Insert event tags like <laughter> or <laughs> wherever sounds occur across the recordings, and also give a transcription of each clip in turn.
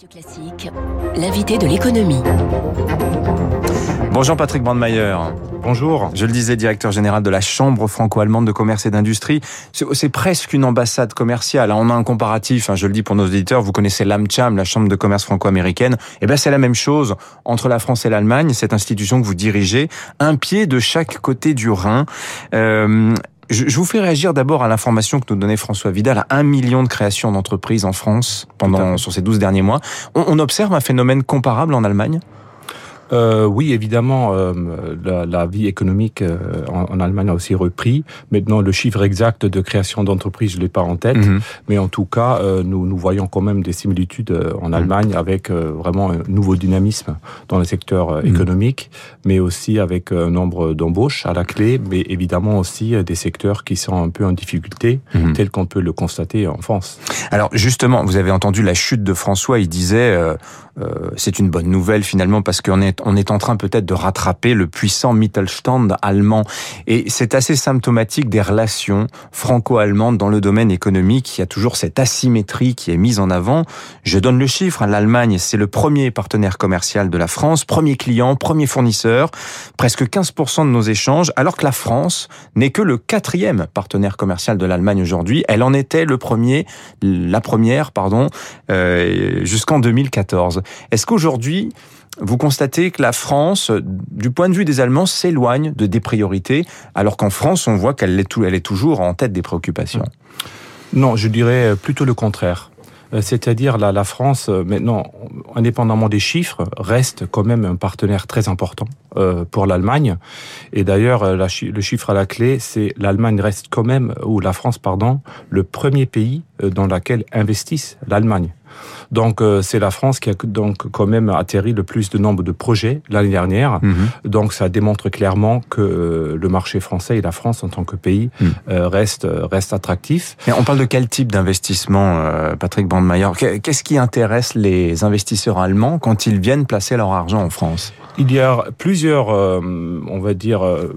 Radio Classique, l'invité de l'économie. Bonjour Patrick Brandmeier. Bonjour. Je le disais, directeur général de la Chambre franco-allemande de commerce et d'industrie. C'est presque une ambassade commerciale. On a un comparatif, hein, je le dis pour nos éditeurs, vous connaissez l'AMCHAM, la Chambre de commerce franco-américaine. Eh ben c'est la même chose entre la France et l'Allemagne, cette institution que vous dirigez, un pied de chaque côté du Rhin. Euh, je, vous fais réagir d'abord à l'information que nous donnait François Vidal à un million de créations d'entreprises en France pendant sur ces 12 derniers mois. on observe un phénomène comparable en Allemagne? Euh, oui, évidemment, euh, la, la, vie économique euh, en, en, Allemagne a aussi repris. Maintenant, le chiffre exact de création d'entreprises, je l'ai pas en tête, mhm. mais en tout cas, euh, nous, nous voyons quand même des similitudes en mhm. Allemagne avec vraiment un nouveau dynamisme dans le secteur mhm. économique, mais aussi avec un nombre d'embauches à la clé, mais évidemment aussi des secteurs qui sont un peu en difficulté, tel qu'on peut le constater en France. Alors justement, vous avez entendu la chute de François, il disait euh, c'est une bonne nouvelle finalement parce qu'on est, on est en train peut-être de rattraper le puissant Mittelstand allemand. Et c'est assez symptomatique des relations franco-allemandes dans le domaine économique. Il y a toujours cette asymétrie qui est mise en avant. Je donne le chiffre. Hein. L'Allemagne, c'est le premier partenaire commercial de la France, premier client, premier fournisseur, presque 15% de nos échanges, alors que la France n'est que le quatrième partenaire commercial de l'Allemagne aujourd'hui. Elle en était le premier, la première, pardon, euh, jusqu'en 2014. Est-ce qu'aujourd'hui, vous constatez que la France, du point de vue des Allemands, s'éloigne de des priorités, alors qu'en France, on voit qu'elle est, toujours en tête des préoccupations? Non, je dirais plutôt le contraire. Euh, c'est-à-dire la, la France, euh, maintenant, indépendamment des chiffres, reste quand même un partenaire très important euh, pour l'Allemagne. Et d'ailleurs, le chiffre à la clé, c'est l'Allemagne reste quand même, ou la France, pardon, le premier pays dans lequel investissent l'Allemagne. Donc c'est la France qui a donc quand même atterri le plus de nombre de projets l'année dernière. Mhm. Donc ça démontre clairement que le marché français et la France en tant que pays mhm. reste reste attractif. Et on parle de quel type d'investissement, Patrick Qu'est-ce qui intéresse les investisseurs allemands quand ils viennent placer leur argent en France? Il y a plusieurs, euh, on va dire, euh,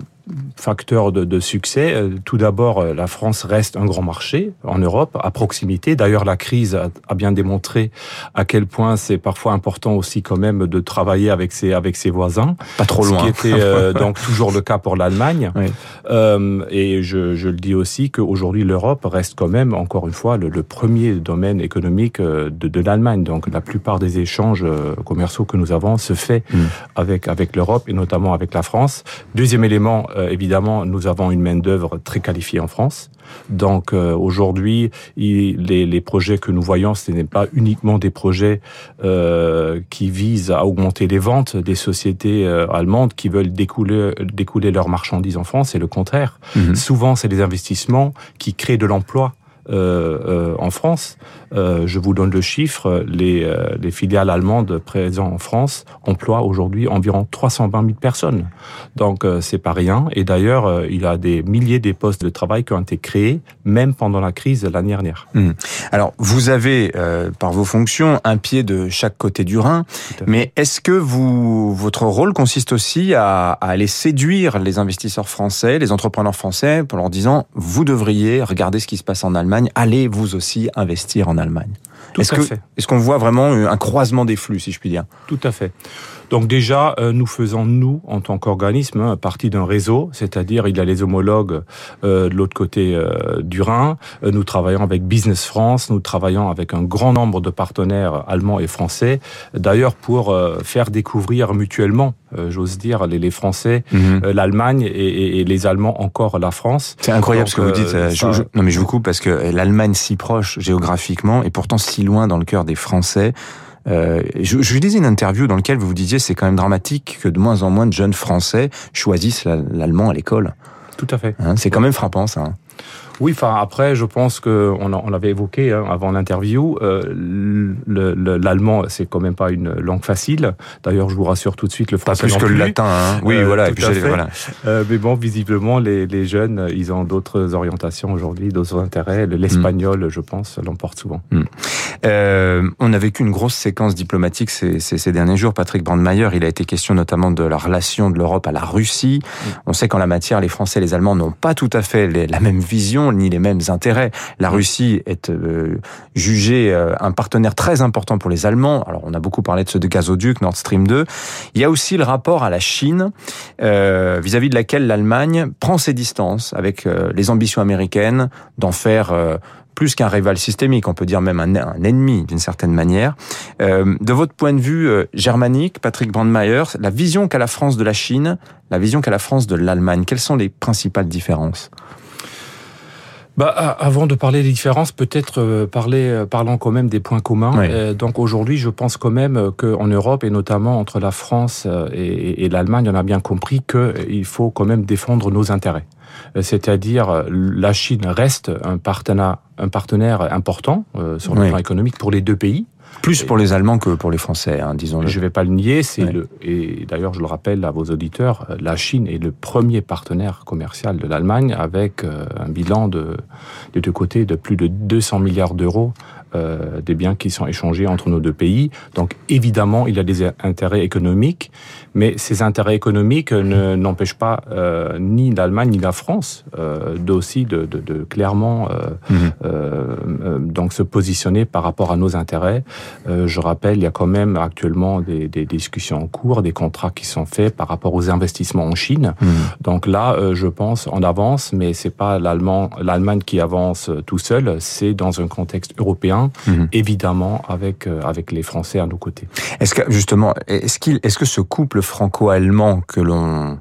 facteurs de, de, succès. Euh, tout d'abord, euh, la France reste un grand marché en Europe, à proximité. D'ailleurs, la crise a, bien démontré à quel point c'est parfois important aussi quand même de travailler avec ses avec ses voisins. Pas trop loin. Ce qui était euh, <laughs> donc toujours le cas pour l'Allemagne. Oui. Euh, et je, je, le dis aussi qu'aujourd'hui, l'Europe reste quand même, encore une fois, le, le premier domaine économique de, de l'Allemagne. Donc, la plupart des échanges commerciaux que nous avons se fait mm. avec avec l'Europe et notamment avec la France. Deuxième élément, euh, évidemment, nous avons une main-d'œuvre très qualifiée en France. Donc euh, aujourd'hui, les, les, projets que nous voyons, ce n'est pas uniquement des projets euh, qui visent à augmenter les ventes des sociétés allemandes qui veulent découler, découler leurs marchandises en France, c'est le contraire. Mhm. Souvent, c'est des investissements qui créent de l'emploi euh, euh, en France. Euh, je vous donne le chiffre, les, les filiales allemandes présentes en France emploient aujourd'hui environ 320 000 personnes. Donc c'est pas rien. Et d'ailleurs, il y a des milliers de postes de travail qui ont été créés, même pendant la crise l'année dernière. Hmm. Alors vous avez, par vos fonctions, un pied de chaque côté du Rhin. Mais est-ce que vous, votre rôle consiste aussi à, à aller séduire les investisseurs français, les entrepreneurs français, pour leur disant, vous devriez regarder ce qui se passe en Allemagne allez vous aussi investir en Allemagne. Est-ce est-ce qu'on voit vraiment un croisement des flux, si je puis dire? Tout à fait. Donc déjà, euh, nous faisons, nous, en tant qu'organisme, hein, partie d'un réseau, c'est-à-dire il y a les homologues euh, de l'autre côté euh, du Rhin. nous travaillons avec Business France, nous travaillons avec un grand nombre de partenaires allemands et français, d'ailleurs pour faire découvrir mutuellement, j'ose dire, les, Français, mhm. l'Allemagne et, les Allemands encore la France. C'est incroyable ce que vous dites. non mais je vous coupe parce que l'Allemagne si proche géographiquement et pourtant si loin dans le cœur des Français. Euh, je, je lisais une interview dans laquelle vous vous disiez c'est quand même dramatique que de moins en moins de jeunes Français choisissent l'allemand à l'école. Tout à fait. Hein, c'est quand même frappant ça. Hein. Oui, enfin après, je pense que on, on l'avait évoqué hein, avant l'interview. Euh, L'allemand, c'est quand même pas une langue facile. D'ailleurs, je vous rassure tout de suite, le français pas plus que le latin. Hein. Oui, euh, voilà. Et puis, voilà. Euh, mais bon, visiblement, les, les jeunes, ils ont d'autres orientations aujourd'hui, d'autres intérêts. L'espagnol, je pense, l'emporte souvent. Mm. Euh, on a vécu une grosse séquence diplomatique ces, ces, ces, derniers jours. Patrick Brandmeier, il a été question notamment de la relation de l'Europe à la Russie. Mm. On sait qu'en la matière, les Français et les Allemands n'ont pas tout à fait la même vision ni les mêmes intérêts. La Russie est euh, jugée euh, un partenaire très important pour les Allemands. Alors on a beaucoup parlé de ce de gazoduc Nord Stream 2. Il y a aussi le rapport à la Chine vis-à-vis de laquelle l'Allemagne prend ses distances avec les ambitions américaines d'en faire plus qu'un rival systémique, on peut dire même un, ennemi d'une certaine manière. Euh, de votre point de vue euh, germanique, Patrick Brandmeier, la vision qu'a la France de la Chine, la vision qu'a la France de l'Allemagne, quelles sont les principales différences? Bah, avant de parler des différences, peut-être euh, parler, parlons quand même des points communs. donc aujourd'hui, je pense quand même qu'en Europe et notamment entre la France et, et l'Allemagne, on a bien compris qu'il faut quand même défendre nos intérêts. C'est-à-dire, la Chine reste un partenaire un partenaire important euh, sur le plan économique pour les deux pays. Plus pour les Allemands que pour les Français, hein, disons-le. Je ne vais pas le nier. C'est le et d'ailleurs je le rappelle à vos auditeurs, euh, la Chine est le premier partenaire commercial de l'Allemagne avec euh, un bilan de des deux côtés de plus de 200 milliards d'euros euh, des biens qui sont échangés entre nos deux pays. Donc évidemment, il y a des intérêts économiques, mais ces intérêts économiques n'empêchent pas euh, ni l'Allemagne ni la France euh, d'aussi de, de, de, clairement euh, donc se positionner par rapport à nos intérêts. Je rappelle, il y a quand même actuellement des, des, discussions en cours, des contrats qui sont faits par rapport aux investissements en Chine. Mhm. Donc là, je pense, on avance, mais c'est pas l'Allemagne qui avance tout seul, c'est dans un contexte européen Mhm. évidemment avec euh, avec les Français à nos côtés. Est-ce que justement, est-ce qu'il, est-ce que ce couple franco-allemand que l'on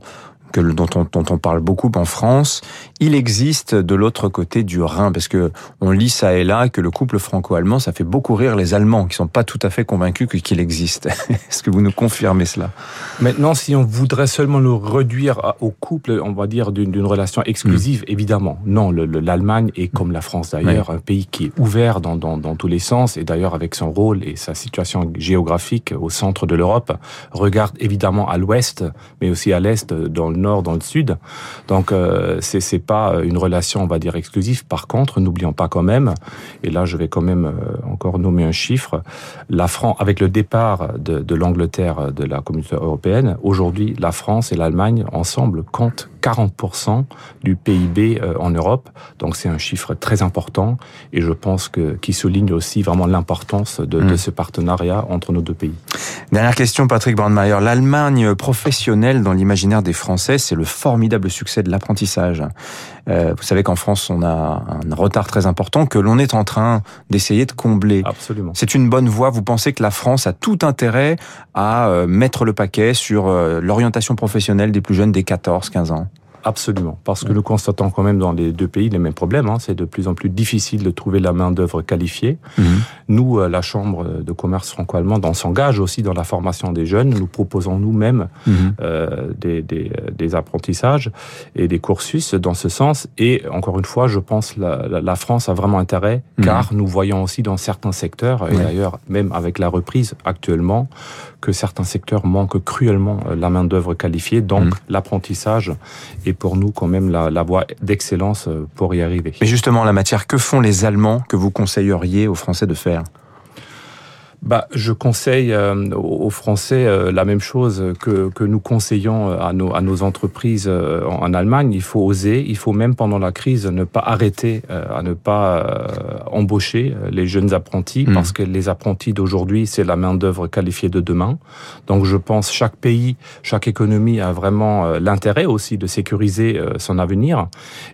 que, dont, on, dont on parle beaucoup en France, il existe de l'autre côté du Rhin, parce que on lit ça et là que le couple franco-allemand, ça fait beaucoup rire les Allemands, qui sont pas tout à fait convaincus qu'il existe. <laughs> Est-ce que vous nous confirmez cela? Maintenant, si on voudrait seulement le réduire au couple, on va dire d'une relation exclusive, mm. évidemment, non. L'Allemagne est comme la France d'ailleurs, un pays qui est ouvert dans, dans, dans tous les sens, et d'ailleurs avec son rôle et sa situation géographique au centre de l'Europe, regarde évidemment à l'ouest, mais aussi à l'est, dans le nord, dans le sud. Donc euh, c'est pas une relation, on va dire, exclusive. Par contre, n'oublions pas quand même, et là je vais quand même euh, encore nommer un chiffre, la France, avec le départ de, de l'Angleterre de la communauté européenne, aujourd'hui la France et l'Allemagne ensemble comptent 40% du PIB euh, en Europe. Donc c'est un chiffre très important et je pense que qui souligne aussi vraiment l'importance de, de, mmh. ce partenariat entre nos deux pays. Dernière question, Patrick Brandmeier. L'Allemagne professionnelle dans l'imaginaire des Français, c'est le formidable succès de l'apprentissage. Euh, vous savez qu'en France, on a un retard très important que l'on est en train d'essayer de combler. Absolument. C'est une bonne voie. Vous pensez que la France a tout intérêt à euh, mettre le paquet sur euh, l'orientation professionnelle des plus jeunes des 14-15 ans? Absolument, parce que nous constatons quand même dans les deux pays les mêmes problèmes. Hein. C'est de plus en plus difficile de trouver la main d'œuvre qualifiée. Mhm. Nous, euh, la Chambre de commerce franco-allemande, on s'engage aussi dans la formation des jeunes. Nous proposons nous-mêmes mhm. euh, des, des, des, apprentissages et des cursus dans ce sens. Et encore une fois, je pense la, la, la France a vraiment intérêt, car nous voyons aussi dans certains secteurs, et d'ailleurs même avec la reprise actuellement, que certains secteurs manquent cruellement euh, la main d'œuvre qualifiée. Donc l'apprentissage est pour nous quand même la, la voie d'excellence euh, pour y arriver. Mais justement, la matière, que font les Allemands que vous conseilleriez aux Français de faire? Bah, je conseille euh, aux Français euh, la même chose que, que nous conseillons euh, à nos, à nos entreprises en, Allemagne. Il faut oser, il faut même pendant la crise ne pas arrêter à ne pas embaucher les jeunes apprentis mmh. parce que les apprentis d'aujourd'hui, c'est la main-d'œuvre qualifiée de demain. Donc je pense chaque pays, chaque économie a vraiment l'intérêt aussi de sécuriser son avenir.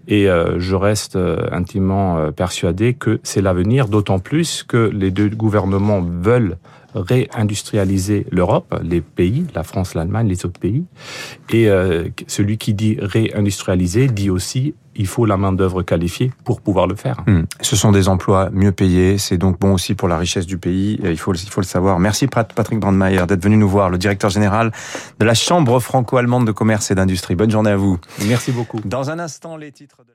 Et je reste intimement persuadé que c'est l'avenir, d'autant plus que les deux gouvernements veulent réindustrialiser l'Europe, les pays, la France, l'Allemagne, les autres pays. Et euh, celui qui dit réindustrialiser dit aussi il faut la main d'œuvre qualifiée pour pouvoir le faire. Hmm. Ce sont des emplois mieux payés, c'est donc bon aussi pour la richesse du pays, il faut, il faut le savoir. Merci Patrick Brandmeier d'être venu nous voir, le directeur général de la Chambre franco-allemande de commerce et d'industrie. Bonne journée à vous. Merci beaucoup. Dans un instant, les titres de